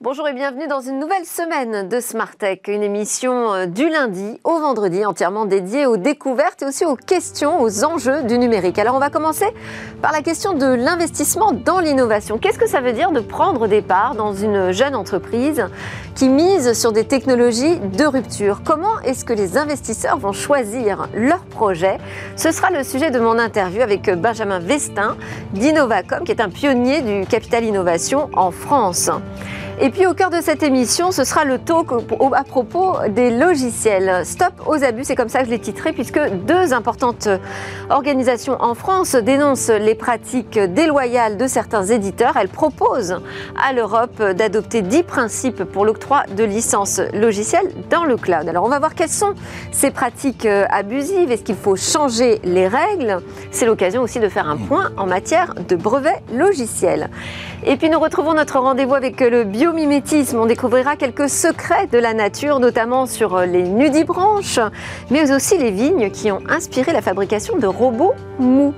Bonjour et bienvenue dans une nouvelle semaine de Smart Tech, une émission euh, du lundi au vendredi entièrement dédiée aux découvertes et aussi aux questions, aux enjeux du numérique. Alors on va commencer par la question de l'investissement dans l'innovation. Qu'est-ce que ça veut dire de prendre des parts dans une jeune entreprise qui mise sur des technologies de rupture? Comment est-ce que les investisseurs vont choisir leur projet? Ce sera le sujet de mon interview avec Benjamin Vestin d'Innovacom qui est un pionnier du capital innovation en France. Et puis au cœur de cette émission, ce sera le talk à propos des logiciels. Stop aux abus, c'est comme ça que je l'ai titré, puisque deux importantes organisations en France dénoncent les pratiques déloyales de certains éditeurs. Elles proposent à l'Europe d'adopter dix principes pour l'octroi de licences logicielles dans le cloud. Alors on va voir quelles sont ces pratiques abusives. Est-ce qu'il faut changer les règles? C'est l'occasion aussi de faire un point en matière de brevets logiciels. Et puis nous retrouvons notre rendez-vous avec le biomimétisme. On découvrira quelques secrets de la nature, notamment sur les nudibranches, mais aussi les vignes qui ont inspiré la fabrication de robots mous.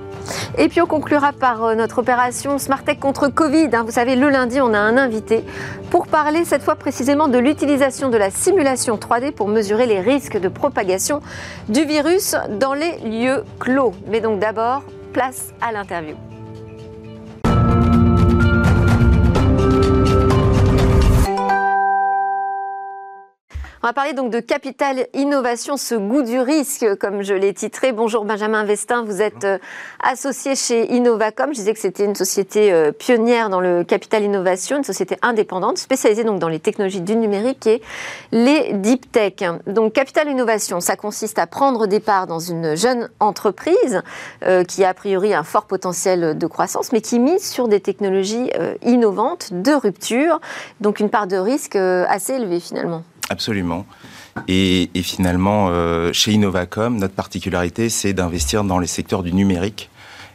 Et puis on conclura par euh, notre opération Smartech contre Covid. Hein. Vous savez, le lundi, on a un invité pour parler cette fois précisément de l'utilisation de la simulation 3D pour mesurer les risques de propagation du virus dans les lieux clos. Mais donc d'abord, place à l'interview. On va parler donc de capital innovation, ce goût du risque, comme je l'ai titré. Bonjour Benjamin Vestin, vous êtes euh, associé chez Innovacom. Je disais que c'était une société euh, pionnière dans le capital innovation, une société indépendante, spécialisée donc dans les technologies du numérique et les deep tech. Donc capital innovation, ça consiste à prendre des parts dans une jeune entreprise euh, qui a a priori un fort potentiel de croissance, mais qui mise sur des technologies innovantes, de rupture, donc une part de risque assez élevée finalement. Absolument. Et, finalement, euh, chez Innovacom, notre particularité, c'est d'investir dans les secteurs du numérique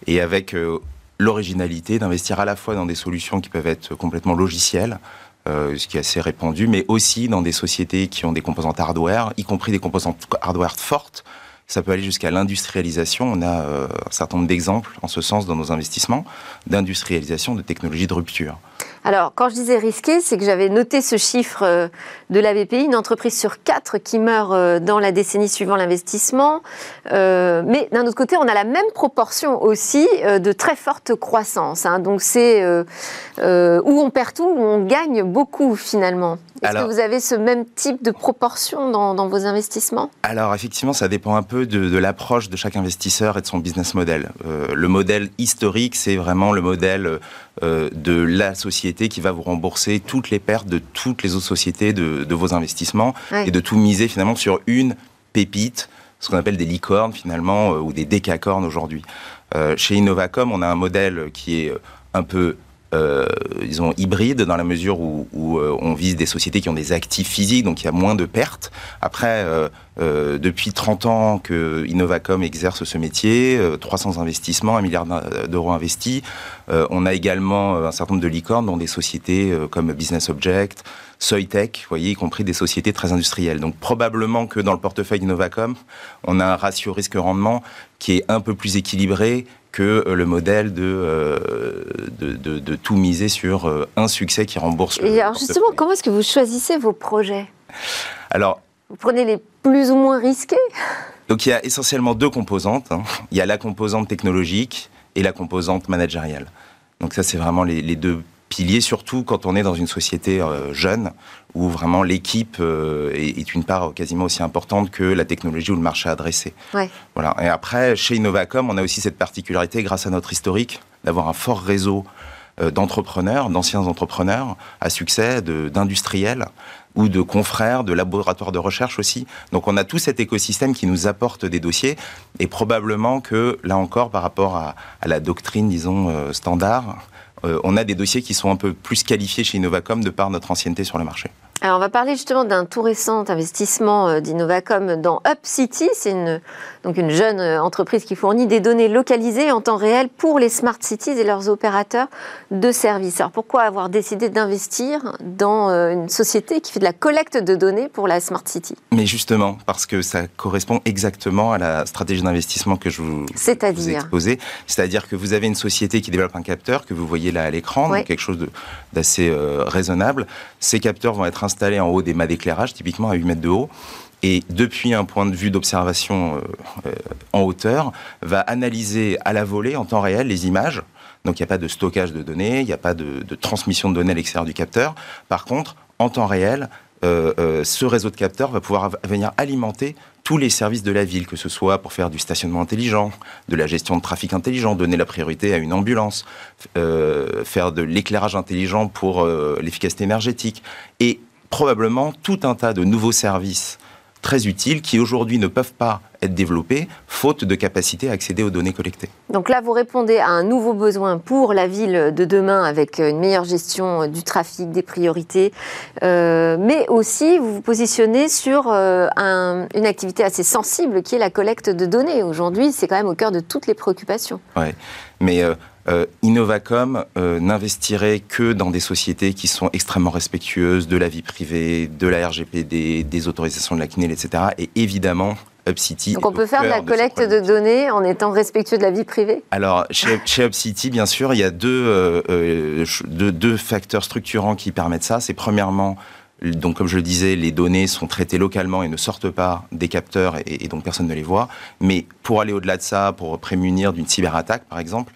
et avec euh, l'originalité d'investir à la fois dans des solutions qui peuvent être complètement logicielles, euh, ce qui est assez répandu, mais aussi dans des sociétés qui ont des composantes hardware, y compris des composantes hardware fortes. Ça peut aller jusqu'à l'industrialisation. On a un certain nombre d'exemples en ce sens dans nos investissements d'industrialisation de technologies de rupture. Alors, quand je disais risqué, c'est que j'avais noté ce chiffre euh, de la BPI, une entreprise sur quatre qui meurt euh, dans la décennie suivant l'investissement. Euh, mais d'un autre côté, on a la même proportion aussi de très forte croissance. Hein. Donc, c'est où on perd tout, où on gagne beaucoup finalement. Est-ce que vous avez ce même type de proportion dans, vos investissements? Alors, effectivement, ça dépend un peu de, de l'approche de chaque investisseur et de son business model. le modèle historique, c'est vraiment le modèle euh, de la société qui va vous rembourser toutes les pertes de toutes les autres sociétés de, vos investissements et de tout miser finalement sur une pépite, ce qu'on appelle des licornes finalement euh, ou des décacornes aujourd'hui. Euh, chez Innovacom, on a un modèle qui est un peu disons, hybride dans la mesure où, on vise des sociétés qui ont des actifs physiques, donc il y a moins de pertes. Après, euh, depuis 30 ans que Innovacom exerce ce métier, 300 euh, investissements, 1 milliard d'euros investis. Euh, on a également un certain nombre de licornes dans des sociétés comme Business Object, Soitec, vous voyez, y compris des sociétés très industrielles. Donc probablement que dans le portefeuille Innovacom, on a un ratio risque-rendement qui est un peu plus équilibré que le modèle de, de, de, tout miser sur un succès qui rembourse. Et alors justement, comment est-ce que vous choisissez vos projets? Alors, vous prenez les plus ou moins risqués? Donc il y a essentiellement deux composantes. Hein. Il y a la composante technologique et la composante managériale. Donc ça, c'est vraiment les, deux piliers, surtout quand on est dans une société euh, jeune, où vraiment l'équipe euh, est, une part quasiment aussi importante que la technologie ou le marché adressé. Ouais. Voilà. Et après, chez Innovacom, on a aussi cette particularité, grâce à notre historique, d'avoir un fort réseau euh, d'entrepreneurs, d'anciens entrepreneurs à succès, d'industriels, ou de confrères, de laboratoires de recherche aussi. Donc on a tout cet écosystème qui nous apporte des dossiers et probablement que là encore par rapport à, la doctrine, disons, euh, standard, on a des dossiers qui sont un peu plus qualifiés chez Innovacom de par notre ancienneté sur le marché. Alors on va parler justement d'un tout récent investissement euh, d'Innovacom dans UpCity. C'est une, donc une jeune euh, entreprise qui fournit des données localisées en temps réel pour les smart cities et leurs opérateurs de services. Alors pourquoi avoir décidé d'investir dans euh, une société qui fait de la collecte de données pour la smart city? Mais justement, parce que ça correspond exactement à la stratégie d'investissement que je vous, vous ai exposée. C'est-à-dire que vous avez une société qui développe un capteur que vous voyez là à l'écran, quelque chose d'assez raisonnable. Ces capteurs vont être installé en haut des mâts d'éclairage, typiquement à 8 mètres de haut, et depuis un point de vue d'observation euh, euh, en hauteur, va analyser à la volée en temps réel les images. Donc il n'y a pas de stockage de données, il n'y a pas de, transmission de données à l'extérieur du capteur. Par contre, en temps réel, euh, ce réseau de capteurs va pouvoir venir alimenter tous les services de la ville, que ce soit pour faire du stationnement intelligent, de la gestion de trafic intelligent, donner la priorité à une ambulance, faire de l'éclairage intelligent pour l'efficacité énergétique. Et probablement tout un tas de nouveaux services très utiles qui aujourd'hui ne peuvent pas être développés faute de capacité à accéder aux données collectées. Donc là, vous répondez à un nouveau besoin pour la ville de demain avec une meilleure gestion du trafic, des priorités, euh, mais aussi vous vous positionnez sur euh, une activité assez sensible qui est la collecte de données. Aujourd'hui, c'est quand même au cœur de toutes les préoccupations. Oui, mais... Euh, euh, Innovacom euh, n'investirait que dans des sociétés qui sont extrêmement respectueuses de la vie privée, de la RGPD, des autorisations de la CNIL, etc. Et évidemment, UpCity. Donc on peut faire de la collecte de, données en étant respectueux de la vie privée? Alors chez, chez UpCity, bien sûr, il y a deux, euh, deux, facteurs structurants qui permettent ça. C'est premièrement donc, comme je le disais, les données sont traitées localement et ne sortent pas des capteurs et, et donc personne ne les voit. Mais pour aller au-delà de ça, pour prémunir d'une cyberattaque, par exemple,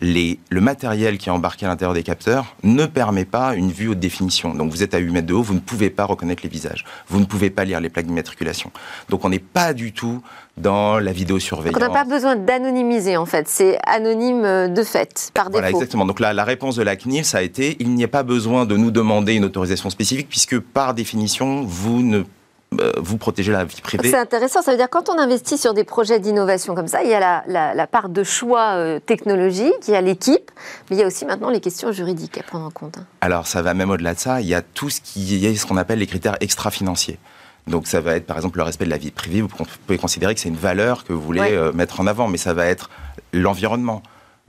le matériel qui est embarqué à l'intérieur des capteurs ne permet pas une vue haute définition. Donc vous êtes à 8 mètres de haut, vous ne pouvez pas reconnaître les visages. Vous ne pouvez pas lire les plaques d'immatriculation. Donc on n'est pas du tout dans la vidéosurveillance. on n'a pas besoin d'anonymiser en fait, c'est anonyme euh, de fait, par défaut. Voilà, exactement. Donc là, la réponse de la CNIL, ça a été, il n'y a pas besoin de nous demander une autorisation spécifique puisque par définition, vous ne vous protégez la vie privée. C'est intéressant, ça veut dire quand on investit sur des projets d'innovation comme ça, il y a la, part de choix euh, technologique, il y a l'équipe, mais il y a aussi maintenant les questions juridiques à prendre en compte. Hein. Alors ça va même au-delà de ça, il y a tout ce qui est ce qu'on appelle les critères extra-financiers. Donc ça va être par exemple le respect de la vie privée, vous pouvez considérer que c'est une valeur que vous voulez euh, mettre en avant, mais ça va être l'environnement,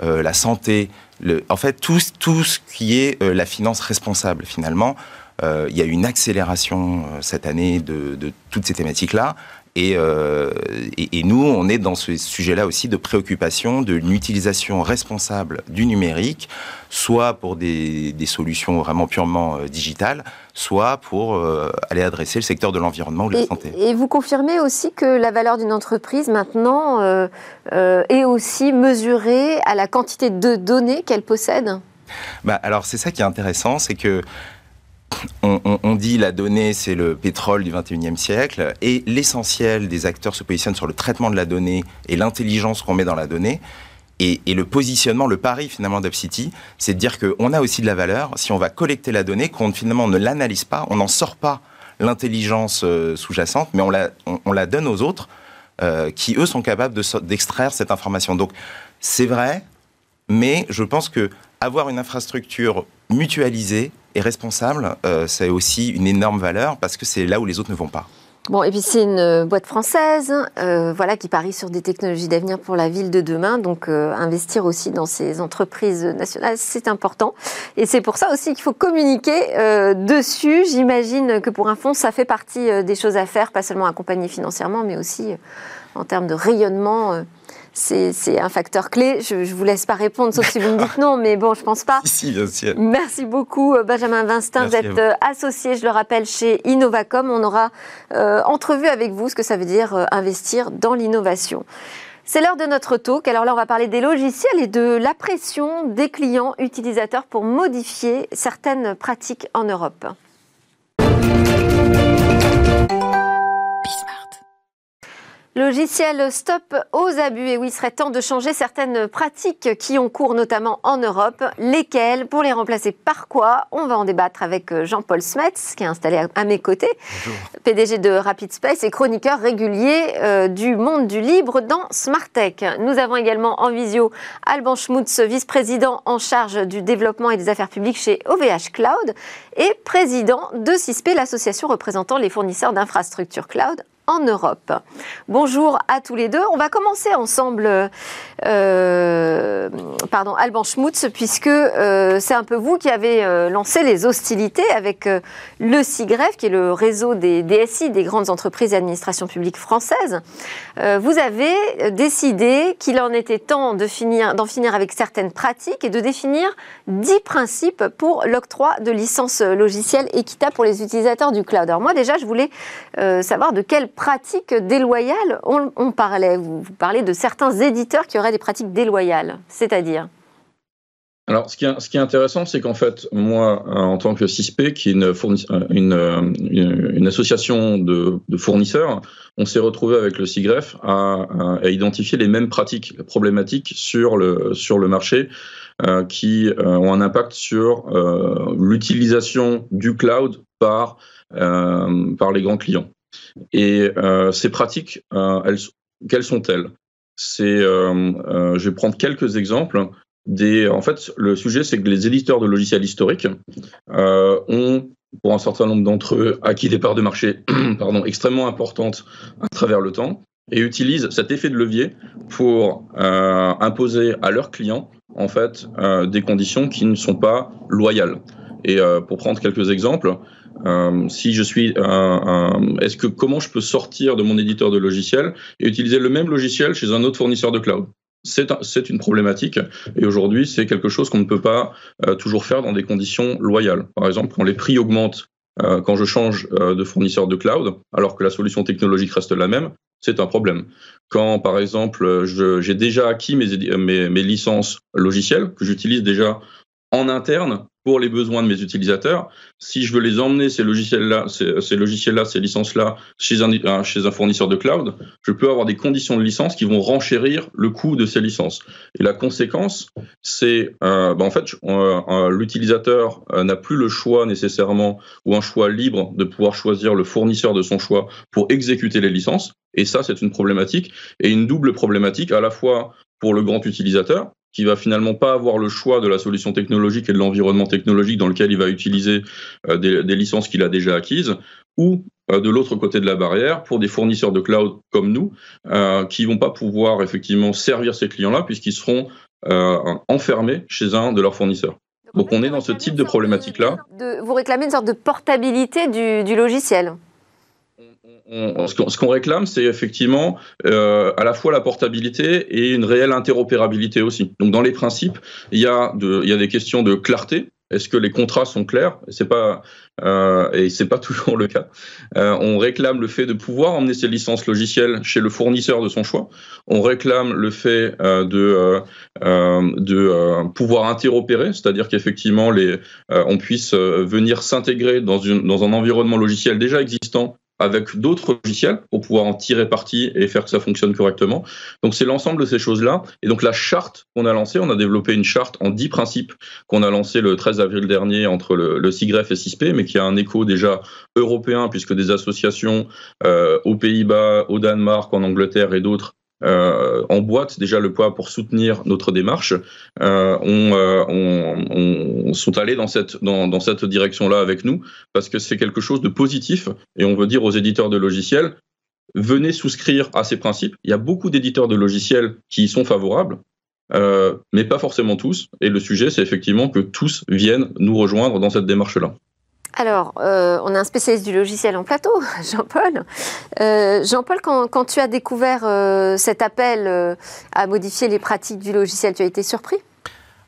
la santé, le, en fait tout, tout ce qui est la finance responsable finalement. Euh, il y a eu une accélération euh, cette année de, toutes ces thématiques-là. Euh, et, nous, on est dans ce sujet-là aussi de préoccupation d'une utilisation responsable du numérique, soit pour des, solutions vraiment purement digitales, soit pour aller adresser le secteur de l'environnement ou de la santé. Et vous confirmez aussi que la valeur d'une entreprise maintenant est aussi mesurée à la quantité de données qu'elle possède? Bah, alors c'est ça qui est intéressant, c'est que on, dit la donnée, c'est le pétrole du 21e siècle, et l'essentiel des acteurs se positionne sur le traitement de la donnée et l'intelligence qu'on met dans la donnée. Et, le positionnement, le pari finalement d'UpCity, c'est de dire qu'on a aussi de la valeur si on va collecter la donnée, qu'on finalement ne l'analyse pas, on n'en sort pas l'intelligence euh, sous-jacente, mais on la, donne aux autres euh, qui, eux, sont capables d'extraire cette information. Donc, c'est vrai, mais je pense que avoir une infrastructure mutualisée et responsable, euh, c'est aussi une énorme valeur parce que c'est là où les autres ne vont pas. Bon, et puis c'est une euh, boîte française, euh, voilà, qui parie sur des technologies d'avenir pour la ville de demain. Donc, investir aussi dans ces entreprises nationales, c'est important. Et c'est pour ça aussi qu'il faut communiquer dessus. J'imagine que pour un fonds, ça fait partie des choses à faire, pas seulement accompagner financièrement, mais aussi en termes de rayonnement c'est un facteur clé. Je ne vous laisse pas répondre, sauf si vous me dites non, mais bon, je pense pas. Si, bien sûr. Merci beaucoup, euh, Benjamin Vinstin. vous êtes euh, associé, je le rappelle, chez Innovacom. On aura euh, entrevu avec vous ce que ça veut dire investir dans l'innovation. C'est l'heure de notre talk. Alors là, on va parler des logiciels et de la pression des clients utilisateurs pour modifier certaines pratiques en Europe. Logiciel stop aux abus. Et oui, il serait temps de changer certaines pratiques qui ont cours notamment en Europe. Lesquelles Pour les remplacer par quoi? On va en débattre avec euh, Jean-Paul Smets, qui est installé à mes côtés, PDG de Rapid Space et chroniqueur régulier euh, du monde du libre dans Smartech. Nous avons également en visio Alban Schmutz, vice-président en charge du développement et des affaires publiques chez OVH Cloud et président de CISP, l'association représentant les fournisseurs d'infrastructures cloud en Europe. Bonjour à tous les deux. On va commencer ensemble, euh, pardon, Alban Schmutz, puisque euh, c'est un peu vous qui avez euh, lancé les hostilités avec le CIGREF, qui est le réseau des DSI, des grandes entreprises et administrations publiques françaises. vous avez décidé qu'il en était temps de finir, d'en finir avec certaines pratiques et de définir dix principes pour l'octroi de licences logicielles équitables pour les utilisateurs du cloud. Alors moi déjà, je voulais savoir de quelles pratiques déloyales on, parlait vous, parlez de certains éditeurs qui auraient des pratiques déloyales, c'est-à-dire? Alors, ce qui est, intéressant, c'est qu'en fait, moi, en tant que CISP, qui est une, une, une, association de, fournisseurs, on s'est retrouvé avec le CIGREF à, identifier les mêmes pratiques problématiques sur le, marché euh, qui euh, ont un impact sur euh, l'utilisation du cloud euh, par les grands clients. Et euh, ces pratiques, euh, elles, quelles sont-elles? C'est, euh, je vais prendre quelques exemples. En fait, le sujet, c'est que les éditeurs de logiciels historiques ont pour un certain nombre d'entre eux, acquis des parts de marché extrêmement importantes à travers le temps et utilisent cet effet de levier pour imposer à leurs clients en fait des conditions qui ne sont pas loyales. Et pour prendre quelques exemples, euh, si je suis un, est-ce que comment je peux sortir de mon éditeur de logiciel et utiliser le même logiciel chez un autre fournisseur de cloud? C'est une problématique et aujourd'hui c'est quelque chose qu'on ne peut pas euh, toujours faire dans des conditions loyales. Par exemple, quand les prix augmentent euh, quand je change de fournisseur de cloud, alors que la solution technologique reste la même, c'est un problème. Quand, par exemple, j'ai déjà acquis mes, mes, mes licences logicielles que j'utilise déjà en interne pour les besoins de mes utilisateurs. Si je veux les emmener, ces logiciels-là, ces, logiciels-là, ces licences-là, chez un, chez un fournisseur de cloud, je peux avoir des conditions de licence qui vont renchérir le coût de ces licences. Et la conséquence, c'est, euh, bah en fait, euh, euh, l'utilisateur n'a plus le choix nécessairement ou un choix libre de pouvoir choisir le fournisseur de son choix pour exécuter les licences. Et ça, c'est une problématique et une double problématique à la fois pour le grand utilisateur, qui va finalement pas avoir le choix de la solution technologique et de l'environnement technologique dans lequel il va utiliser euh, des, des, licences qu'il a déjà acquises, ou euh, de l'autre côté de la barrière pour des fournisseurs de cloud comme nous, euh, qui vont pas pouvoir effectivement servir ces clients-là puisqu'ils seront euh, enfermés chez un de leurs fournisseurs. Donc on est dans ce type de problématique-là. Vous réclamez une sorte de portabilité du, du logiciel ce qu'on réclame, c'est effectivement euh, à la fois la portabilité et une réelle interopérabilité aussi. Donc dans les principes, il y a, de, il y a des questions de clarté. Est-ce que les contrats sont clairs? C'est pas euh, et c'est pas toujours le cas. Euh, on réclame le fait de pouvoir emmener ses licences logicielles chez le fournisseur de son choix. On réclame le fait euh, de euh, de euh, pouvoir interopérer, c'est-à-dire qu'effectivement les on puisse venir s'intégrer dans une dans un environnement logiciel déjà existant avec d'autres logiciels pour pouvoir en tirer parti et faire que ça fonctionne correctement. Donc c'est l'ensemble de ces choses-là. Et donc la charte qu'on a lancée, on a développé une charte en 10 principes qu'on a lancée le 13 avril dernier entre le, le CIGREF et CISP, mais qui a un écho déjà européen puisque des associations euh, aux Pays-Bas, au Danemark, en Angleterre et d'autres euh, emboîtent déjà le poids pour soutenir notre démarche, euh, on, euh, on, on, sont allés dans cette, dans, dans cette direction-là avec nous parce que c'est quelque chose de positif et on veut dire aux éditeurs de logiciels venez souscrire à ces principes. Il y a beaucoup d'éditeurs de logiciels qui y sont favorables, euh, mais pas forcément tous. Et le sujet, c'est effectivement que tous viennent nous rejoindre dans cette démarche-là. Alors, euh, on a un spécialiste du logiciel en plateau, Jean-Paul. Euh, Jean-Paul, quand, tu as découvert euh, cet appel à modifier les pratiques du logiciel, tu as été surpris?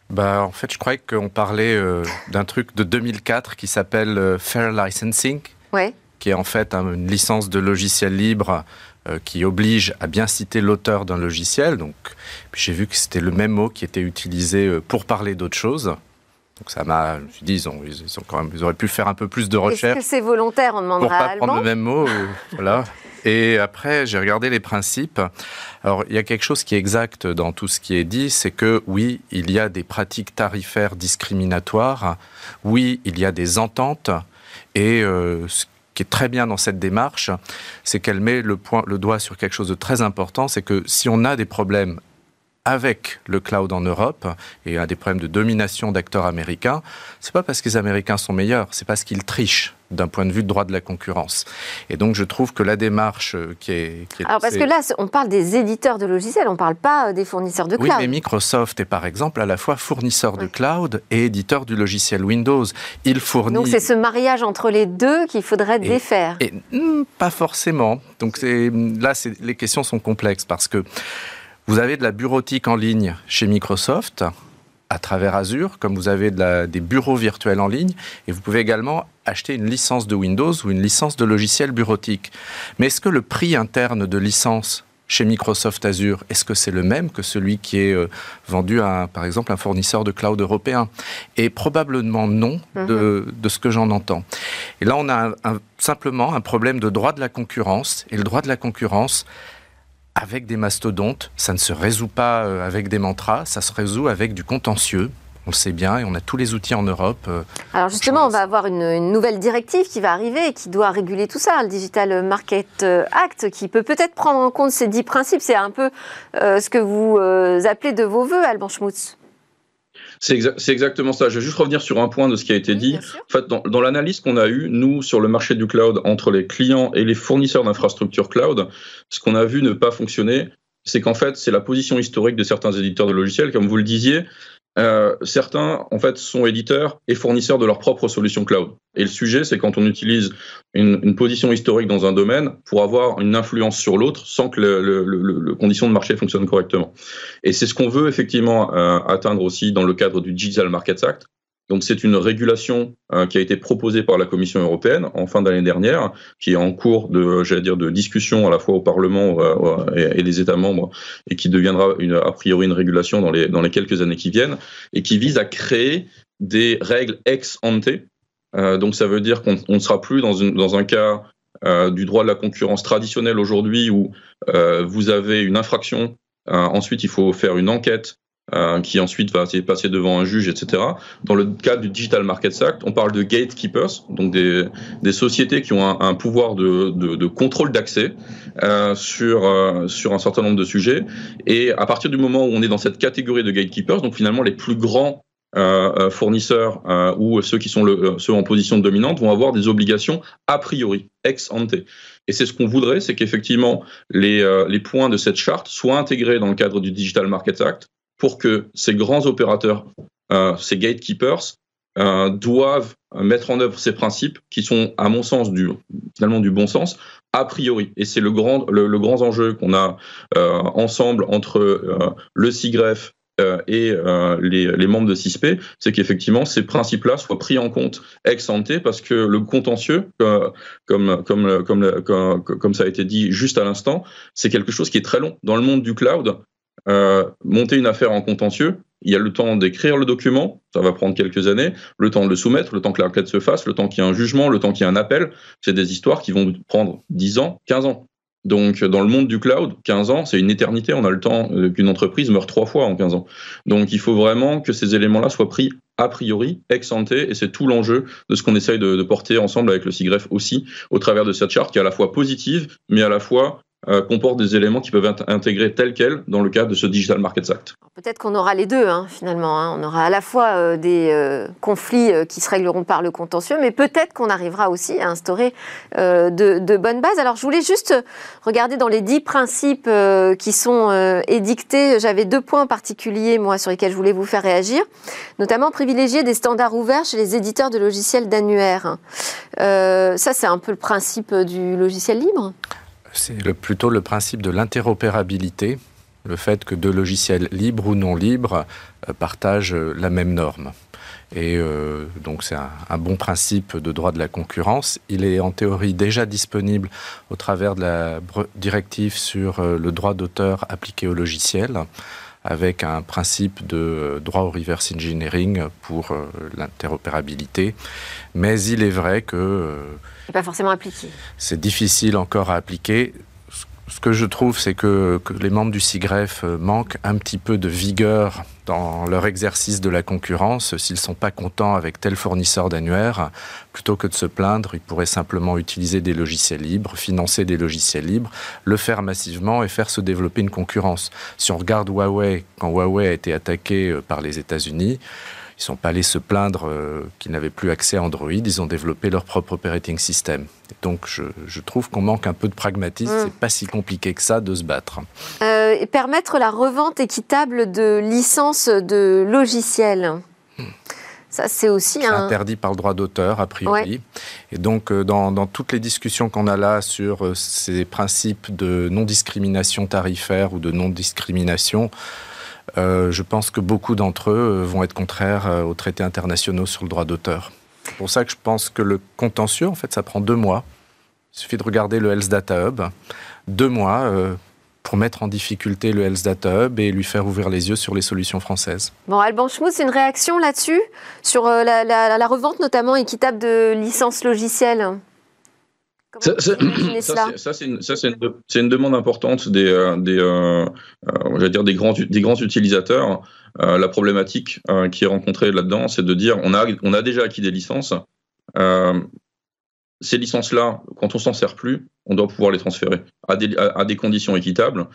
Bah, en fait, je croyais qu'on parlait d'un truc de 2004 qui s'appelle Fair Licensing, ouais. qui est en fait une licence de logiciel libre qui oblige à bien citer l'auteur d'un logiciel. Donc, j'ai vu que c'était le même mot qui était utilisé pour parler d'autre chose. Donc ça m'a, je me suis dit, ils, ont, ils, ont quand même, ils auraient pu faire un peu plus de recherche. Est-ce que c'est volontaire On demandera pour pas prendre le même mot, euh, voilà. Et après, j'ai regardé les principes. Alors, il y a quelque chose qui est exact dans tout ce qui est dit, c'est que oui, il y a des pratiques tarifaires discriminatoires, oui, il y a des ententes, et euh, ce qui est très bien dans cette démarche, c'est qu'elle met le, point, le doigt sur quelque chose de très important, c'est que si on a des problèmes avec le cloud en Europe et a des problèmes de domination d'acteurs américains, c'est pas parce que les Américains sont meilleurs, c'est parce qu'ils trichent d'un point de vue de droit de la concurrence. Et donc je trouve que la démarche euh, qui est... Qui est Alors parce que là, on parle des éditeurs de logiciels, on ne parle pas euh, des fournisseurs de cloud. Oui, mais Microsoft est par exemple à la fois fournisseur de cloud et éditeur du logiciel Windows. Il fournit... Donc c'est ce mariage entre les deux qu'il faudrait défaire. Et, hmm, pas forcément. Donc là, les questions sont complexes parce que vous avez de la bureautique en ligne chez Microsoft à travers Azure, comme vous avez des bureaux virtuels en ligne, et vous pouvez également acheter une licence de Windows ou une licence de logiciel bureautique. Mais est-ce que le prix interne de licence chez Microsoft Azure, est-ce que c'est le même que celui qui est euh, vendu à, par exemple, un fournisseur de cloud européen? Et probablement non, de, mhm. ce que j'en entends. Et là, on a simplement un problème de droit de la concurrence. Et le droit de la concurrence, avec des mastodontes. Ça ne se résout pas euh, avec des mantras, ça se résout avec du contentieux. On le sait bien et on a tous les outils en Europe. Euh, Alors justement, on va avoir une, nouvelle directive qui va arriver et qui doit réguler tout ça, le Digital Market Act, qui peut peut-être prendre en compte ces dix principes. C'est un peu euh, ce que vous appelez de vos voeux, Alban Schmutz. C'est exactement ça. Je vais juste revenir sur un point de ce qui a été dit. En fait, dans, l'analyse qu'on a eue, nous, sur le marché du cloud, entre les clients et les fournisseurs d'infrastructures cloud, ce qu'on a vu ne pas fonctionner, c'est qu'en fait, c'est la position historique de certains éditeurs de logiciels. Comme vous le disiez, euh, certains, en fait, sont éditeurs et fournisseurs de leur propre solution cloud. Et le sujet, c'est quand on utilise une, position historique dans un domaine pour avoir une influence sur l'autre sans que le, le, condition de marché fonctionne correctement. Et c'est ce qu'on veut effectivement euh, atteindre aussi dans le cadre du Digital Markets Act, donc c'est une régulation euh, qui a été proposée par la Commission européenne en fin d'année dernière, qui est en cours de, dire, de discussion à la fois au Parlement et, et, les États membres, et qui deviendra une, a priori une régulation dans les, dans les quelques années qui viennent, et qui vise à créer des règles ex ante. Euh, donc ça veut dire qu'on ne sera plus dans, dans un cas euh, du droit de la concurrence traditionnel aujourd'hui où euh, vous avez une infraction, ensuite il faut faire une enquête qui ensuite va passer devant un juge, etc. Dans le cadre du Digital Markets Act, on parle de gatekeepers, donc des, sociétés qui ont un, pouvoir de, contrôle d'accès euh, sur, euh, sur un certain nombre de sujets. Et à partir du moment où on est dans cette catégorie de gatekeepers, donc finalement les plus grands euh, fournisseurs ou ceux qui sont ceux en position dominante vont avoir des obligations a priori, ex ante. Et c'est ce qu'on voudrait, c'est qu'effectivement les points de cette charte soient intégrés dans le cadre du Digital Markets Act pour que ces grands opérateurs, euh, ces gatekeepers, euh, doivent mettre en œuvre ces principes qui sont, à mon sens, du, finalement du bon sens, a priori. Et c'est le grand, le, grand enjeu qu'on a euh, ensemble entre le CIGREF et les, membres de CISP, c'est qu'effectivement ces principes-là soient pris en compte ex ante parce que le contentieux, comme, comme, comme, comme ça a été dit juste à l'instant, c'est quelque chose qui est très long. Dans le monde du cloud, euh, monter une affaire en contentieux, il y a le temps d'écrire le document, ça va prendre quelques années, le temps de le soumettre, le temps que la requête se fasse, le temps qu'il y ait un jugement, le temps qu'il y ait un appel. C'est des histoires qui vont prendre 10 ans, 15 ans. Donc, dans le monde du cloud, 15 ans, c'est une éternité. On a le temps euh, qu'une entreprise meure trois fois en 15 ans. Donc, il faut vraiment que ces éléments-là soient pris a priori, ex ante, et c'est tout l'enjeu de ce qu'on essaye de, de, porter ensemble avec le SIGREF aussi, au travers de cette charte qui est à la fois positive, mais à la fois euh, comporte des éléments qui peuvent être intégrés tels quels dans le cadre de ce Digital Markets Act. Peut-être qu'on aura les deux, hein, finalement. Hein. On aura à la fois euh, des euh, conflits qui se régleront par le contentieux, mais peut-être qu'on arrivera aussi à instaurer de, de, bonnes bases. Alors, je voulais juste regarder dans les dix principes qui sont édictés. J'avais deux points particuliers, moi, sur lesquels je voulais vous faire réagir, notamment privilégier des standards ouverts chez les éditeurs de logiciels d'annuaire. ça, c'est un peu le principe du logiciel libre c'est plutôt le principe de l'interopérabilité, le fait que deux logiciels libres ou non libres euh, partagent euh, la même norme. Et euh, donc c'est un, bon principe de droit de la concurrence. Il est en théorie déjà disponible au travers de la directive sur le droit d'auteur appliqué au logiciel. Avec un principe de droit au reverse engineering pour l'interopérabilité. Mais il est vrai que... pas forcément appliqué. C'est difficile encore à appliquer ce que je trouve, c'est que, les membres du CIGREF euh, manquent un petit peu de vigueur dans leur exercice de la concurrence. S'ils ne sont pas contents avec tel fournisseur d'annuaire, plutôt que de se plaindre, ils pourraient simplement utiliser des logiciels libres, financer des logiciels libres, le faire massivement et faire se développer une concurrence. Si on regarde Huawei, quand Huawei a été attaqué euh, par les États-Unis, ils ne sont pas allés se plaindre euh, qu'ils n'avaient plus accès à Android, ils ont développé leur propre operating system. donc je, trouve qu'on manque un peu de pragmatisme, Ce mm. c'est pas si compliqué que ça de se battre. Euh, et permettre la revente équitable de licences de logiciels. Ça, c'est aussi un... interdit par le droit d'auteur, a priori. Et donc, euh, dans, dans, toutes les discussions qu'on a là sur ces principes de non-discrimination tarifaire ou de non-discrimination, euh, je pense que beaucoup d'entre eux euh, vont être contraires euh, aux traités internationaux sur le droit d'auteur. C'est pour ça que je pense que le contentieux, en fait, ça prend deux mois. Il suffit de regarder le Health Data Hub. Deux mois pour mettre en difficulté le Health Data Hub et lui faire ouvrir les yeux sur les solutions françaises. Bon, Alban Schmutz, une réaction là-dessus Sur la, la, revente notamment équitable de licences logicielles? Ça, c'est une, demande importante des, euh, des, euh, euh, dire des, grands, des grands utilisateurs. la problématique qui est rencontrée là-dedans, c'est de dire on a, on a déjà acquis des licences. ces licences-là, quand on s'en sert plus, on doit pouvoir les transférer à des, à, des conditions équitables.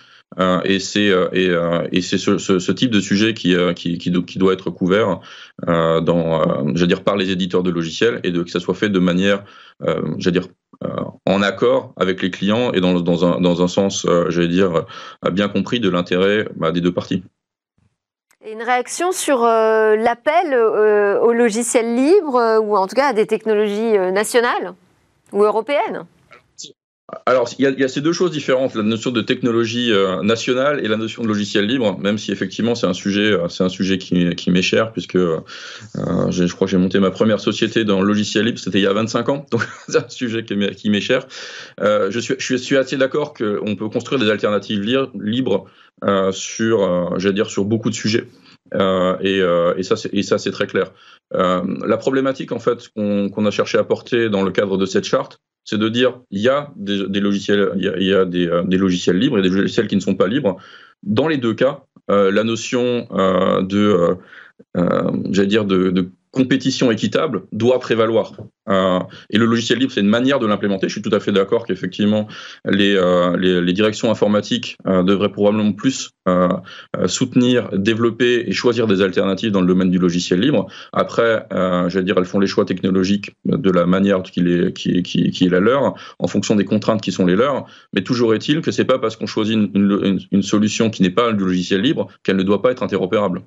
et c'est et, et ce, ce, type de sujet qui, qui, qui, doit être couvert dans, dire, par les éditeurs de logiciels et de, que ça soit fait de manière, dire, euh, en accord avec les clients et dans, un, dans un, sens, euh, j'allais dire, euh, bien compris de l'intérêt bah, des deux parties. Et une réaction sur l'appel aux logiciels libres ou en tout cas à des technologies nationales ou européennes? Alors, il y, a, ces deux choses différentes, la notion de technologie euh, nationale et la notion de logiciel libre, même si effectivement c'est un sujet, euh, c'est un sujet qui, qui m'est cher, puisque euh, je crois que j'ai monté ma première société dans le logiciel libre, c'était il y a 25 ans, donc c'est un sujet qui m'est cher. je, suis, je suis assez d'accord qu'on peut construire des alternatives libres sur, j'allais dire, sur beaucoup de sujets. et, et, ça, c'est, et ça, c'est très clair. la problématique, en fait, qu'on, qu'on a cherché à porter dans le cadre de cette charte, c'est de dire il y a des, logiciels, y a, euh, des, logiciels libres et des logiciels qui ne sont pas libres. Dans les deux cas, euh, la notion euh, de, j'allais dire, de, compétition équitable doit prévaloir. Euh, et le logiciel libre, c'est une manière de l'implémenter. Je suis tout à fait d'accord qu'effectivement, les, euh, directions informatiques euh, devraient probablement plus soutenir, développer et choisir des alternatives dans le domaine du logiciel libre. Après, j'allais dire, elles font les choix technologiques de la manière qui est, la leur, en fonction des contraintes qui sont les leurs. Mais toujours est-il que c'est pas parce qu'on choisit une solution qui n'est pas du logiciel libre qu'elle ne doit pas être interopérable.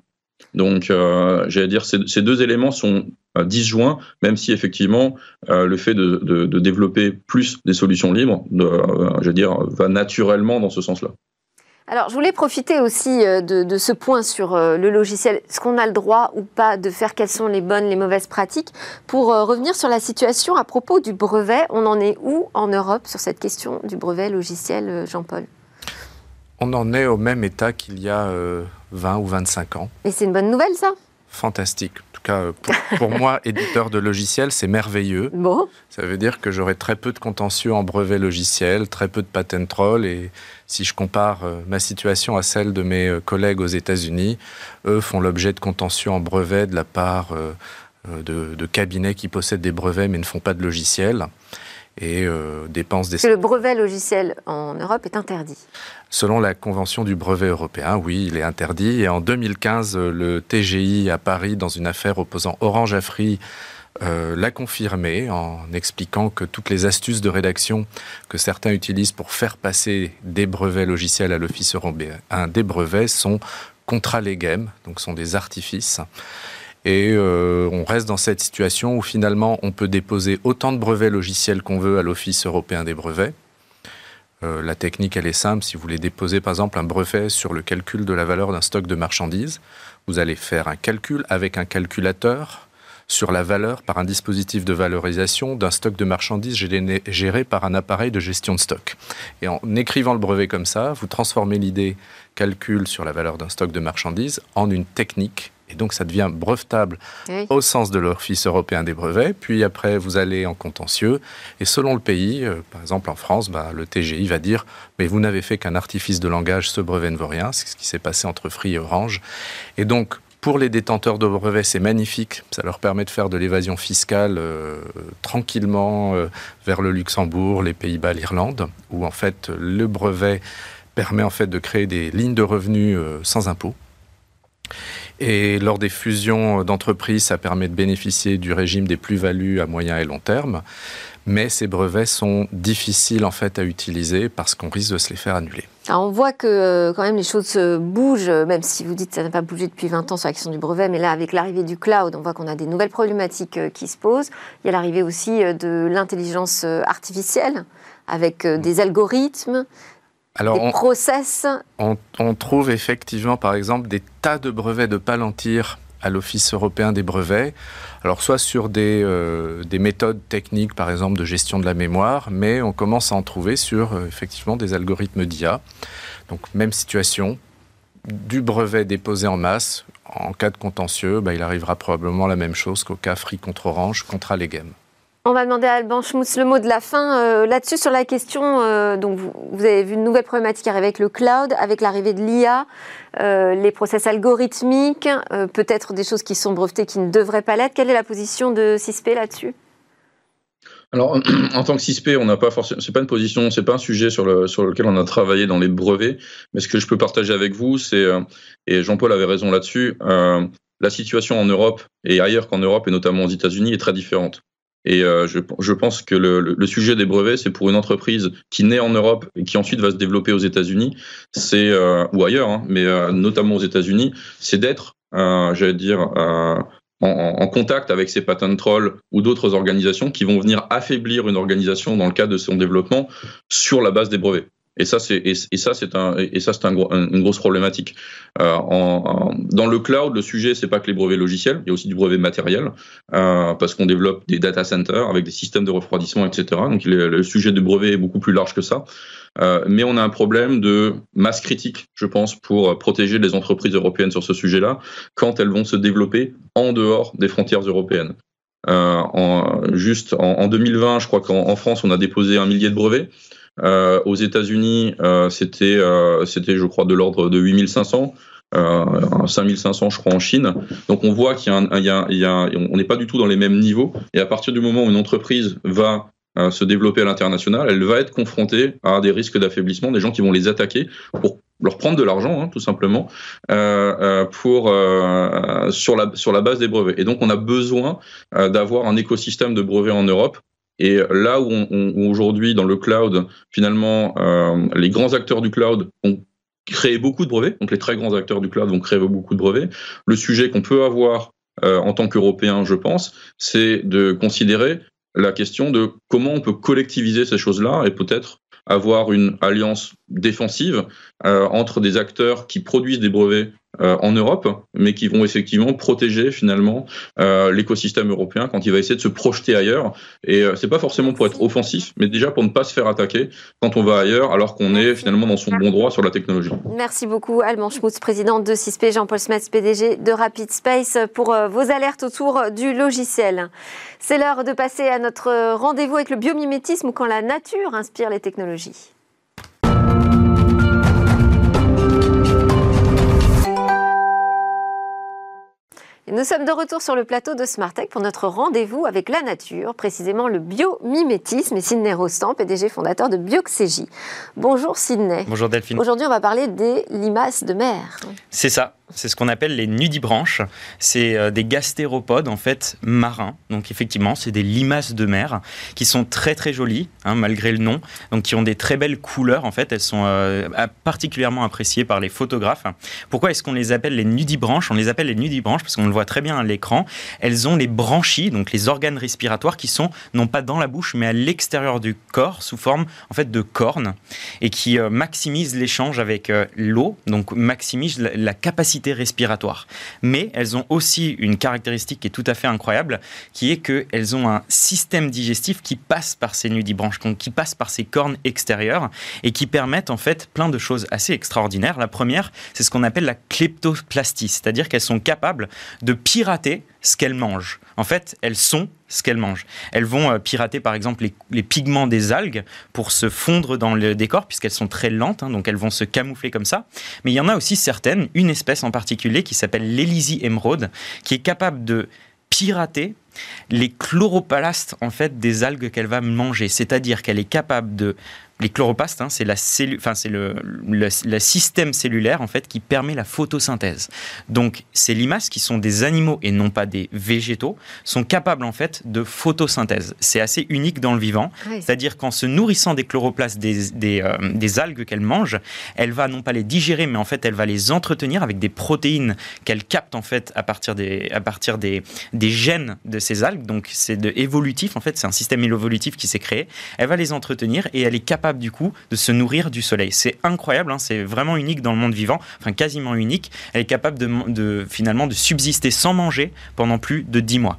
Donc, euh, j'allais dire, ces, deux éléments sont euh, disjoints, même si effectivement euh, le fait de, développer plus des solutions libres, euh, j'allais dire, va naturellement dans ce sens-là. Alors, je voulais profiter aussi de, de ce point sur le logiciel. Est-ce qu'on a le droit ou pas de faire quelles sont les bonnes, les mauvaises pratiques Pour revenir sur la situation à propos du brevet, on en est où en Europe sur cette question du brevet logiciel, Jean-Paul? On en est au même état qu'il y a 20 ou 25 ans. Et c'est une bonne nouvelle, ça? Fantastique. En tout cas, pour, moi, éditeur de logiciels, c'est merveilleux. Bon. Ça veut dire que j'aurai très peu de contentieux en brevet logiciel, très peu de patent troll. Et si je compare euh, ma situation à celle de mes euh, collègues aux États-Unis, eux font l'objet de contentieux en brevet de la part euh, de, de cabinets qui possèdent des brevets mais ne font pas de logiciels et euh, dépenses des... Le brevet logiciel en Europe est interdit. Selon la Convention du brevet européen, oui, il est interdit. Et en 2015, le TGI à Paris, dans une affaire opposant Orange à Free, euh, l'a confirmé en expliquant que toutes les astuces de rédaction que certains utilisent pour faire passer des brevets logiciels à l'Office européen des brevets sont contra legem, donc sont des artifices. Et euh, on reste dans cette situation où finalement on peut déposer autant de brevets logiciels qu'on veut à l'Office européen des brevets. Euh, la technique, elle est simple. Si vous voulez déposer par exemple un brevet sur le calcul de la valeur d'un stock de marchandises, vous allez faire un calcul avec un calculateur sur la valeur par un dispositif de valorisation d'un stock de marchandises géré par un appareil de gestion de stock. Et en écrivant le brevet comme ça, vous transformez l'idée calcul sur la valeur d'un stock de marchandises en une technique et donc, ça devient brevetable au sens de l'Office européen des brevets. Puis après, vous allez en contentieux. Et selon le pays, euh, par exemple en France, bah, le TGI va dire Mais vous n'avez fait qu'un artifice de langage, ce brevet ne vaut rien. C'est ce qui s'est passé entre Free et Orange. Et donc, pour les détenteurs de brevets, c'est magnifique. Ça leur permet de faire de l'évasion fiscale euh, tranquillement euh, vers le Luxembourg, les Pays-Bas, l'Irlande, où en fait le brevet permet en fait de créer des lignes de revenus sans impôt. Et lors des fusions d'entreprises, ça permet de bénéficier du régime des plus-values à moyen et long terme. Mais ces brevets sont difficiles en fait à utiliser parce qu'on risque de se les faire annuler. on voit que euh, quand même les choses bougent, même si vous dites que ça n'a pas bougé depuis 20 ans sur la question du brevet, mais là avec l'arrivée du cloud, on voit qu'on a des nouvelles problématiques euh, qui se posent. Il y a l'arrivée aussi euh, de l'intelligence artificielle avec des algorithmes, alors, on, process on, trouve effectivement, par exemple, des tas de brevets de Palantir à l'Office européen des brevets. Alors, soit sur des, euh, des, méthodes techniques, par exemple, de gestion de la mémoire, mais on commence à en trouver sur, euh, effectivement, des algorithmes d'IA. Donc, même situation, du brevet déposé en masse. En cas de contentieux, bah, il arrivera probablement la même chose qu'au cas Free contre Orange, contre Allegem. On va demander à Alban Schmutz le mot de la fin euh, là-dessus sur la question. Euh, donc vous, avez vu une nouvelle problématique arriver avec le cloud, avec l'arrivée de l'IA, euh, les process algorithmiques, peut-être des choses qui sont brevetées qui ne devraient pas l'être. Quelle est la position de CISP là-dessus? Alors, en tant que CISP, on n'a pas forcément, c'est pas une position, c'est pas un sujet sur, le, sur lequel on a travaillé dans les brevets, mais ce que je peux partager avec vous, c'est, et Jean-Paul avait raison là-dessus, la situation en Europe et ailleurs qu'en Europe et notamment aux États-Unis est très différente. Et euh, je, je, pense que le, le, sujet des brevets, c'est pour une entreprise qui naît en Europe et qui ensuite va se développer aux États-Unis, c'est euh, ou ailleurs, hein, mais euh, notamment aux États-Unis, c'est d'être, j'allais dire, en, en, contact avec ces patent trolls ou d'autres organisations qui vont venir affaiblir une organisation dans le cadre de son développement sur la base des brevets. Et ça, c'est et, un et ça une grosse problématique. Euh, dans le cloud, le sujet c'est pas que les brevets logiciels, il y a aussi du brevet matériel euh, parce qu'on développe des data centers avec des systèmes de refroidissement, etc. Donc le, sujet de brevet est beaucoup plus large que ça. Euh, mais on a un problème de masse critique, je pense, pour protéger les entreprises européennes sur ce sujet-là quand elles vont se développer en dehors des frontières européennes. En, juste en 2020, je crois qu'en France, on a déposé un millier de brevets. Euh, aux États-Unis, euh, c'était, euh, c'était, je crois, de l'ordre de 8500. Euh, 5500 je crois en Chine. Donc on voit qu'il y a, un, il y a, il y a on n'est pas du tout dans les mêmes niveaux. Et à partir du moment où une entreprise va se développer à l'international, elle va être confrontée à des risques d'affaiblissement, des gens qui vont les attaquer pour leur prendre de l'argent, hein, tout simplement, euh, pour euh, sur la sur la base des brevets. Et donc on a besoin d'avoir un écosystème de brevets en Europe et là où, aujourd'hui, dans le cloud, finalement, euh, les grands acteurs du cloud ont créé beaucoup de brevets, donc les très grands acteurs du cloud vont créer beaucoup de brevets, le sujet qu'on peut avoir euh, en tant qu'Européen, je pense, c'est de considérer la question de comment on peut collectiviser ces choses-là et peut-être avoir une alliance défensive euh, entre des acteurs qui produisent des brevets euh, en Europe, mais qui vont effectivement protéger finalement euh, l'écosystème européen quand il va essayer de se projeter ailleurs. Et euh, c'est pas forcément pour être offensif, mais déjà pour ne pas se faire attaquer quand on va ailleurs, alors qu'on est finalement dans son bon droit sur la technologie. Merci beaucoup, Alban Schmutz, président de CISP, Jean-Paul Smets, PDG de Rapid Space, pour vos alertes autour du logiciel. C'est l'heure de passer à notre rendez-vous avec le biomimétisme quand la nature inspire les technologies. Nous sommes de retour sur le plateau de Smartech pour notre rendez-vous avec la nature, précisément le biomimétisme et Sidney Rostand, PDG fondateur de Bioxégie. Bonjour Sidney. Bonjour Delphine. Aujourd'hui, on va parler des limaces de mer. C'est ça. C'est ce qu'on appelle les nudibranches. C'est euh, des gastéropodes en fait marins. Donc effectivement, c'est des limaces de mer qui sont très très jolies hein, malgré le nom. Donc qui ont des très belles couleurs en fait. Elles sont euh, particulièrement appréciées par les photographes. Pourquoi est-ce qu'on les appelle les nudibranches? On les appelle les nudibranches parce qu'on le voit très bien à l'écran. Elles ont les branchies, donc les organes respiratoires qui sont non pas dans la bouche mais à l'extérieur du corps sous forme en fait de cornes et qui euh, maximisent l'échange avec l'eau. Donc maximisent la capacité capacité respiratoire. Mais elles ont aussi une caractéristique qui est tout à fait incroyable, qui est qu'elles ont un système digestif qui passe par ces nudibranches, qui passe par ces cornes extérieures et qui permettent en fait plein de choses assez extraordinaires. La première, c'est ce qu'on appelle la kleptoplastie, c'est-à-dire qu'elles sont capables de pirater ce qu'elles mangent. En fait, elles sont ce qu'elles mangent. Elles vont euh, pirater par exemple les, pigments des algues pour se fondre dans le décor puisqu'elles sont très lentes, hein, donc elles vont se camoufler comme ça. Mais il y en a aussi certaines, une espèce en particulier qui s'appelle l'Elysie émeraude, qui est capable de pirater les chloroplastes en fait des algues qu'elle va manger, c'est-à-dire qu'elle est capable de les chloropastes, hein, c'est la enfin c'est le, le, système cellulaire en fait qui permet la photosynthèse. Donc ces limaces qui sont des animaux et non pas des végétaux sont capables en fait de photosynthèse. C'est assez unique dans le vivant, c'est-à-dire qu'en se nourrissant des chloroplastes des, des, euh, des algues qu'elle mange, elle va non pas les digérer, mais en fait elle va les entretenir avec des protéines qu'elle capte en fait à partir des à partir des, des gènes de ces algues. Donc c'est de évolutif en fait, c'est un système évolutif qui s'est créé. Elle va les entretenir et elle est capable du coup de se nourrir du soleil. C'est incroyable, hein, c'est vraiment unique dans le monde vivant, enfin quasiment unique. Elle est capable de, finalement de subsister sans manger pendant plus de 10 mois.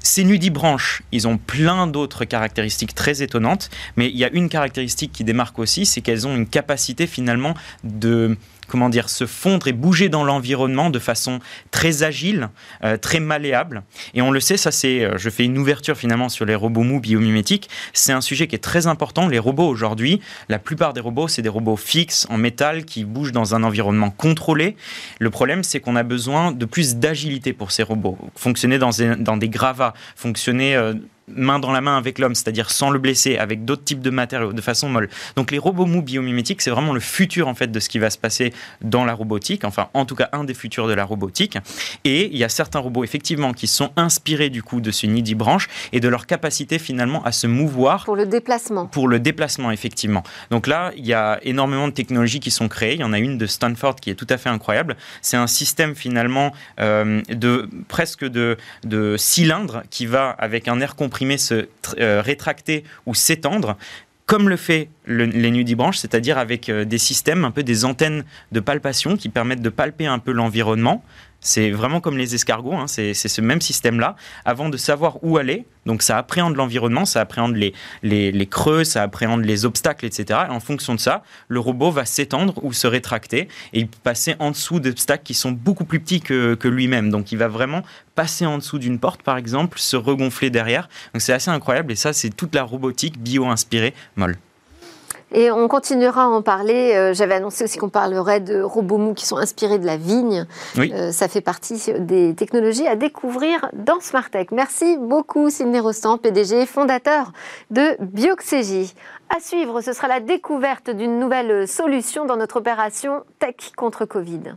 Ces nudibranches, ils ont plein d'autres caractéristiques très étonnantes, mais il y a une caractéristique qui démarque aussi, c'est qu'elles ont une capacité finalement de comment dire, se fondre et bouger dans l'environnement de façon très agile, euh, très malléable. Et on le sait, ça c'est, euh, je fais une ouverture finalement sur les robots mous biomimétiques. C'est un sujet qui est très important. Les robots aujourd'hui, la plupart des robots, c'est des robots fixes en métal qui bougent dans un environnement contrôlé. Le problème, c'est qu'on a besoin de plus d'agilité pour ces robots. Fonctionner dans, dans des gravats, fonctionner euh, main dans la main avec l'homme, c'est-à-dire sans le blesser, avec d'autres types de matériaux, de façon molle. Donc les robots mous biomimétiques, c'est vraiment le futur en fait de ce qui va se passer dans la robotique, enfin en tout cas un des futurs de la robotique. Et il y a certains robots effectivement qui sont inspirés du coup de ce nidi branche et de leur capacité finalement à se mouvoir. Pour le déplacement. Pour le déplacement effectivement. Donc là, il y a énormément de technologies qui sont créées. Il y en a une de Stanford qui est tout à fait incroyable. C'est un système finalement euh, de presque de, de cylindre qui va avec un air se euh, rétracter ou s'étendre comme le fait les nudibranches, c'est-à-dire avec euh, des systèmes, un peu des antennes de palpation qui permettent de palper un peu l'environnement c'est vraiment comme les escargots, hein, c'est ce même système-là. Avant de savoir où aller, donc ça appréhende l'environnement, ça appréhende les, creux, ça appréhende les obstacles, etc. Et en fonction de ça, le robot va s'étendre ou se rétracter et passer en dessous d'obstacles qui sont beaucoup plus petits que, que lui-même. Donc il va vraiment passer en dessous d'une porte, par exemple, se regonfler derrière. Donc c'est assez incroyable et ça, c'est toute la robotique bio-inspirée molle. Et on continuera à en parler. Euh, j'avais annoncé aussi qu'on parlerait de robots mous qui sont inspirés de la vigne. Euh, ça fait partie des technologies à découvrir dans Smartech. Merci beaucoup Sidney Rostand, PDG fondateur de Bioxégie. À suivre, ce sera la découverte d'une nouvelle solution dans notre opération Tech contre Covid.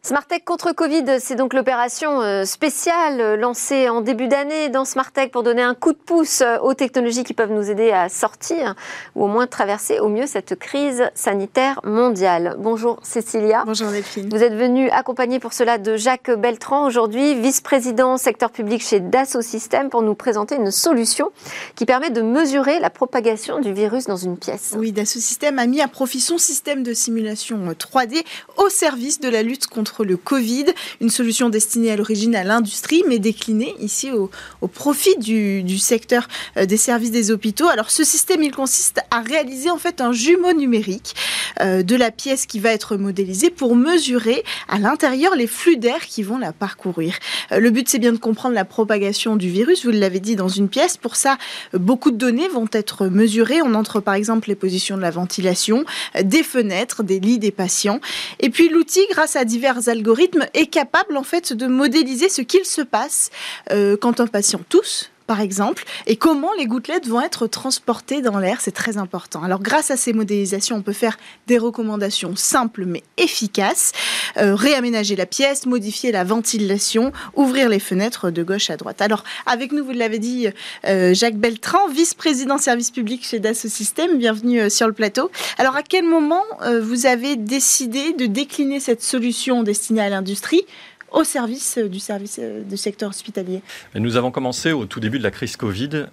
Smartech contre Covid, c'est donc l'opération euh, spéciale euh, lancée en début d'année dans Smartech pour donner un coup de pouce euh, aux technologies qui peuvent nous aider à sortir ou au moins traverser au mieux cette crise sanitaire mondiale. Bonjour Cécilia. Bonjour Delphine. Vous êtes venue accompagnée pour cela de Jacques Beltran aujourd'hui, vice-président secteur public chez Dassault Systèmes pour nous présenter une solution qui permet de mesurer la propagation du virus dans une pièce. Oui, Dassault Systèmes a mis à profit son système de simulation 3D au service de la lutte contre le Covid, une solution destinée à l'origine à l'industrie, mais déclinée ici au, profit du, secteur euh, des services des hôpitaux. Alors ce système, il consiste à réaliser en fait un jumeau numérique euh, de la pièce qui va être modélisée pour mesurer à l'intérieur les flux d'air qui vont la parcourir. Euh, le but, c'est bien de comprendre la propagation du virus, vous l'avez dit, dans une pièce. Pour ça, beaucoup de données vont être mesurées. On entre par exemple les positions de la ventilation, des fenêtres, des lits des patients. Et puis l'outil, grâce à divers algorithmes est capable en fait de modéliser ce qu'il se passe euh, quand un patient tousse par exemple, et comment les gouttelettes vont être transportées dans l'air, c'est très important. Alors grâce à ces modélisations, on peut faire des recommandations simples mais efficaces, euh, réaménager la pièce, modifier la ventilation, ouvrir les fenêtres de gauche à droite. Alors avec nous, vous l'avez dit, euh, Jacques Beltran, vice-président service public chez Dassault Systèmes, bienvenue euh, sur le plateau. Alors à quel moment vous avez décidé de décliner cette solution destinée à l'industrie au service du service du secteur hospitalier Nous avons commencé au tout début de la crise Covid,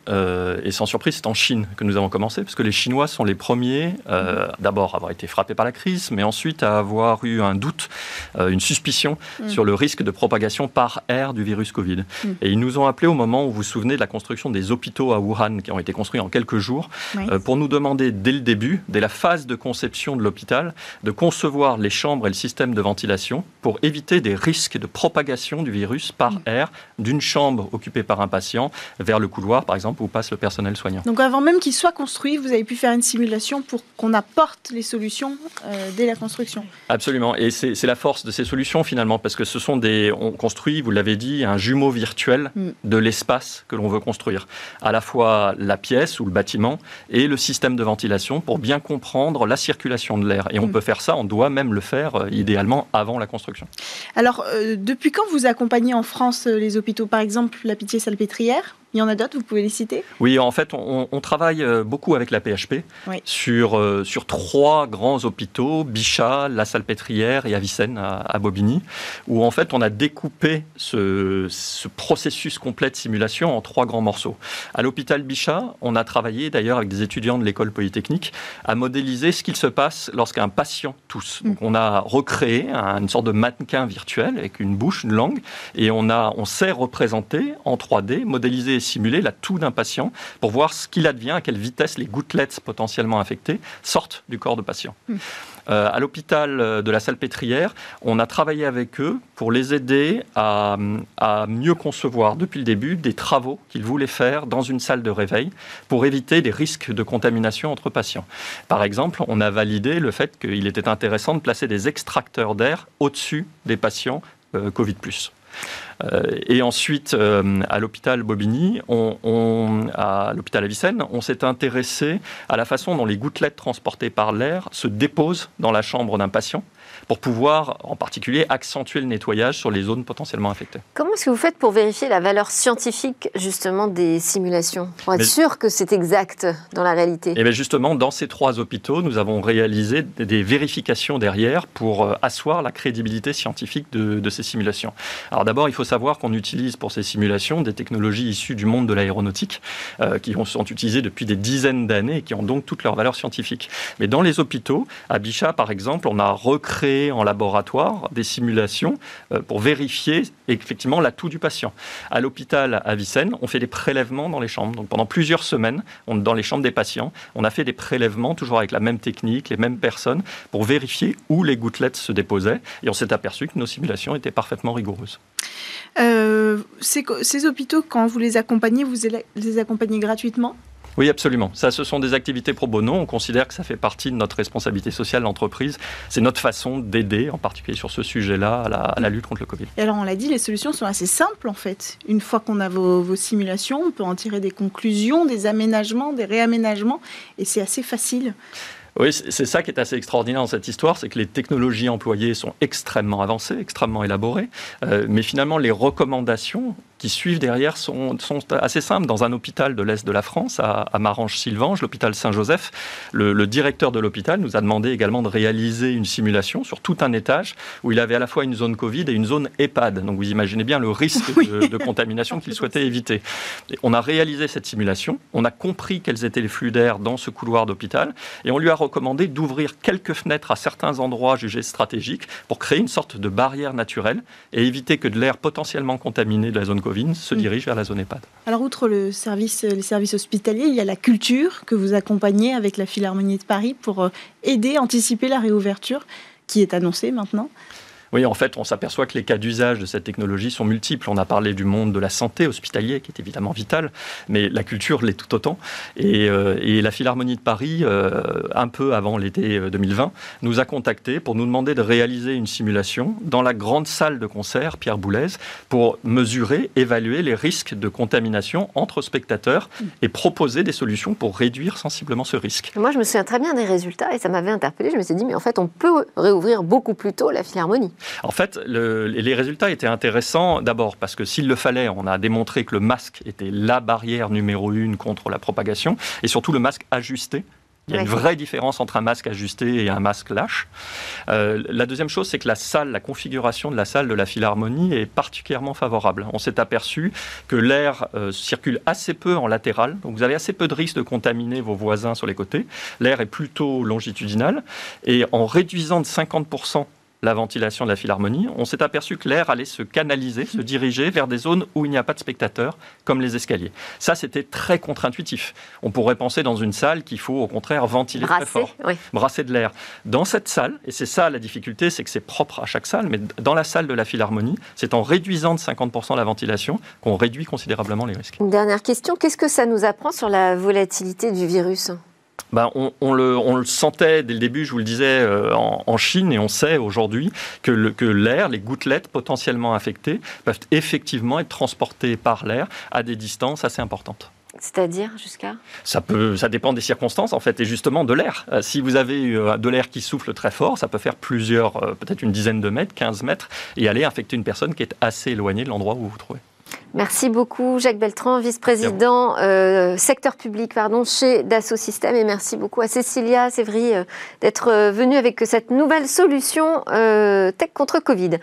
et sans surprise, c'est en Chine que nous avons commencé, parce que les Chinois sont les premiers, d'abord à avoir été frappés par la crise, mais ensuite à avoir eu un doute, une suspicion mm. sur le risque de propagation par air du virus Covid. Mm. Et ils nous ont appelé au moment où vous vous souvenez de la construction des hôpitaux à Wuhan, qui ont été construits en quelques jours, pour nous demander dès le début, dès la phase de conception de l'hôpital, de concevoir les chambres et le système de ventilation pour éviter des risques de propagation du virus par mm. air d'une chambre occupée par un patient vers le couloir, par exemple, où passe le personnel soignant. Donc avant même qu'il soit construit, vous avez pu faire une simulation pour qu'on apporte les solutions euh, dès la construction. Absolument. Et c'est la force de ces solutions finalement, parce que ce sont des. On construit, vous l'avez dit, un jumeau virtuel mm. de l'espace que l'on veut construire. À la fois la pièce ou le bâtiment et le système de ventilation pour bien comprendre la circulation de l'air. Et on mm. peut faire ça, on doit même le faire euh, idéalement avant la construction. Alors, euh, depuis quand vous accompagnez en France euh, les hôpitaux? Par exemple, la Pitié-Salpêtrière? Il y en a d'autres, vous pouvez les citer? Oui, en fait, on, travaille euh, beaucoup avec la PHP sur, euh, sur trois grands hôpitaux, Bichat, La Salpêtrière et Avicenne à, Bobigny, où en fait on a découpé ce, ce, processus complet de simulation en trois grands morceaux. À l'hôpital Bichat, on a travaillé d'ailleurs avec des étudiants de l'école polytechnique à modéliser ce qu'il se passe lorsqu'un patient tousse. Donc on a recréé une sorte de mannequin virtuel avec une bouche, une langue, et on, a, on sait représenter en 3D, modéliser simuler la toux d'un patient pour voir ce qu'il advient, à quelle vitesse les gouttelettes potentiellement infectées sortent du corps de patient. Hmm. Euh, à l'hôpital de la Salpêtrière, on a travaillé avec eux pour les aider à, à mieux concevoir depuis le début des travaux qu'ils voulaient faire dans une salle de réveil pour éviter des risques de contamination entre patients. Par exemple, on a validé le fait qu'il était intéressant de placer des extracteurs d'air au-dessus des patients euh, Covid. Euh, et ensuite, euh, à l'hôpital Bobigny, à l'hôpital Avicenne, on s'est intéressé à la façon dont les gouttelettes transportées par l'air se déposent dans la chambre d'un patient pour pouvoir en particulier accentuer le nettoyage sur les zones potentiellement infectées. Comment est-ce que vous faites pour vérifier la valeur scientifique justement des simulations Pour être sûr que c'est exact dans la réalité? Et eh bien justement, dans ces trois hôpitaux, nous avons réalisé des vérifications derrière pour euh, asseoir la crédibilité scientifique de, ces simulations. Alors d'abord, il faut savoir qu'on utilise pour ces simulations des technologies issues du monde de l'aéronautique euh, qui sont utilisées depuis des dizaines d'années et qui ont donc toute leur valeur scientifique. Mais dans les hôpitaux, à Bichat par exemple, on a recréé en laboratoire des simulations euh, pour vérifier effectivement l'atout du patient. À l'hôpital à Vicenne, on fait des prélèvements dans les chambres. Donc pendant plusieurs semaines, dans les chambres des patients, on a fait des prélèvements toujours avec la même technique, les mêmes personnes, pour vérifier où les gouttelettes se déposaient. Et on s'est aperçu que nos simulations étaient parfaitement rigoureuses. Euh, ces, ces, hôpitaux, quand vous les accompagnez, vous les accompagnez gratuitement? Oui, absolument. Ça, ce sont des activités pro bono. On considère que ça fait partie de notre responsabilité sociale d'entreprise. C'est notre façon d'aider, en particulier sur ce sujet-là, à la, lutte contre le Covid. Et alors, on l'a dit, les solutions sont assez simples, en fait. Une fois qu'on a vos, vos, simulations, on peut en tirer des conclusions, des aménagements, des réaménagements, et c'est assez facile. Oui, c'est ça qui est assez extraordinaire dans cette histoire, c'est que les technologies employées sont extrêmement avancées, extrêmement élaborées, euh, mais finalement les recommandations qui suivent derrière sont, sont, assez simples. Dans un hôpital de l'Est de la France, à, à Marange-Sylvange, l'hôpital Saint-Joseph, le, directeur de l'hôpital nous a demandé également de réaliser une simulation sur tout un étage où il avait à la fois une zone Covid et une zone EHPAD. Donc vous imaginez bien le risque de, contamination qu'il souhaitait éviter. on a réalisé cette simulation, on a compris quels étaient les flux d'air dans ce couloir d'hôpital et on lui a recommandé d'ouvrir quelques fenêtres à certains endroits jugés stratégiques pour créer une sorte de barrière naturelle et éviter que de l'air potentiellement contaminé de la zone Se mm. dirige vers la zone EHPAD. Alors, outre le service, les services hospitaliers, il y a la culture que vous accompagnez avec la Philharmonie de Paris pour euh, aider, anticiper la réouverture qui est annoncée maintenant. Oui, en fait, on s'aperçoit que les cas d'usage de cette technologie sont multiples. On a parlé du monde de la santé hospitalier, qui est évidemment vital, mais la culture l'est tout autant. Et, euh, la Philharmonie de Paris, euh, un peu avant l'été 2020, euh, nous a contactés pour nous demander de réaliser une simulation dans la grande salle de concert Pierre Boulez pour mesurer, évaluer les risques de contamination entre spectateurs et proposer des solutions pour réduire sensiblement ce risque. Moi, je me souviens très bien des résultats et ça m'avait interpellé. Je me suis dit, mais en fait, on peut réouvrir beaucoup plus tôt la Philharmonie. En fait, les résultats étaient intéressants d'abord parce que s'il le fallait, on a démontré que le masque était la barrière numéro une contre la propagation et surtout le masque ajusté Il y a une vraie différence entre un masque ajusté et un masque lâche. Euh, la deuxième chose, c'est que la salle, la configuration de la salle de la Philharmonie est particulièrement favorable. On s'est aperçu que l'air euh, circule assez peu en latéral, donc vous avez assez peu de risque de contaminer vos voisins sur les côtés. L'air est plutôt longitudinal et en réduisant de 50% la ventilation de la philharmonie, on s'est aperçu que l'air allait se canaliser, se diriger vers des zones où il n'y a pas de spectateurs, comme les escaliers. Ça, c'était très contre-intuitif. On pourrait penser dans une salle qu'il faut au contraire ventiler très fort, brasser de l'air. Dans cette salle, et c'est ça la difficulté, c'est que c'est propre à chaque salle, mais dans la salle de la philharmonie, c'est en réduisant de 50% la ventilation qu'on réduit considérablement les risques. Une dernière question, qu'est-ce que ça nous apprend sur la volatilité du virus? Ben, on, le, sentait dès le début, je vous le disais, euh, en, Chine, et on sait aujourd'hui que, l'air, les gouttelettes potentiellement infectées, peuvent effectivement être transportées par l'air à des distances assez importantes. C'est-à-dire jusqu'à ça, peut, ça dépend des circonstances en fait, et justement de l'air. Euh, si vous avez euh, de l'air qui souffle très fort, ça peut faire plusieurs, peut-être une dizaine de mètres, 15 mètres, et aller infecter une personne qui est assez éloignée de l'endroit où vous vous trouvez. Merci beaucoup, Jacques Beltran, vice-président euh, secteur public pardon, chez Dassault Systèmes. Et merci beaucoup à Cécilia Sévry euh, d'être euh, venue avec cette nouvelle solution tech contre Covid.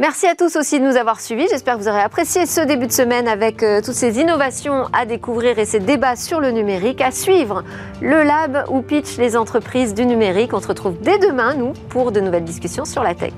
Merci à tous aussi de nous avoir suivis. J'espère que vous aurez apprécié ce début de semaine avec toutes ces innovations à découvrir et ces débats sur le numérique. À suivre le lab où pitch les entreprises du numérique. On se retrouve dès demain, nous, pour de nouvelles discussions sur la tech.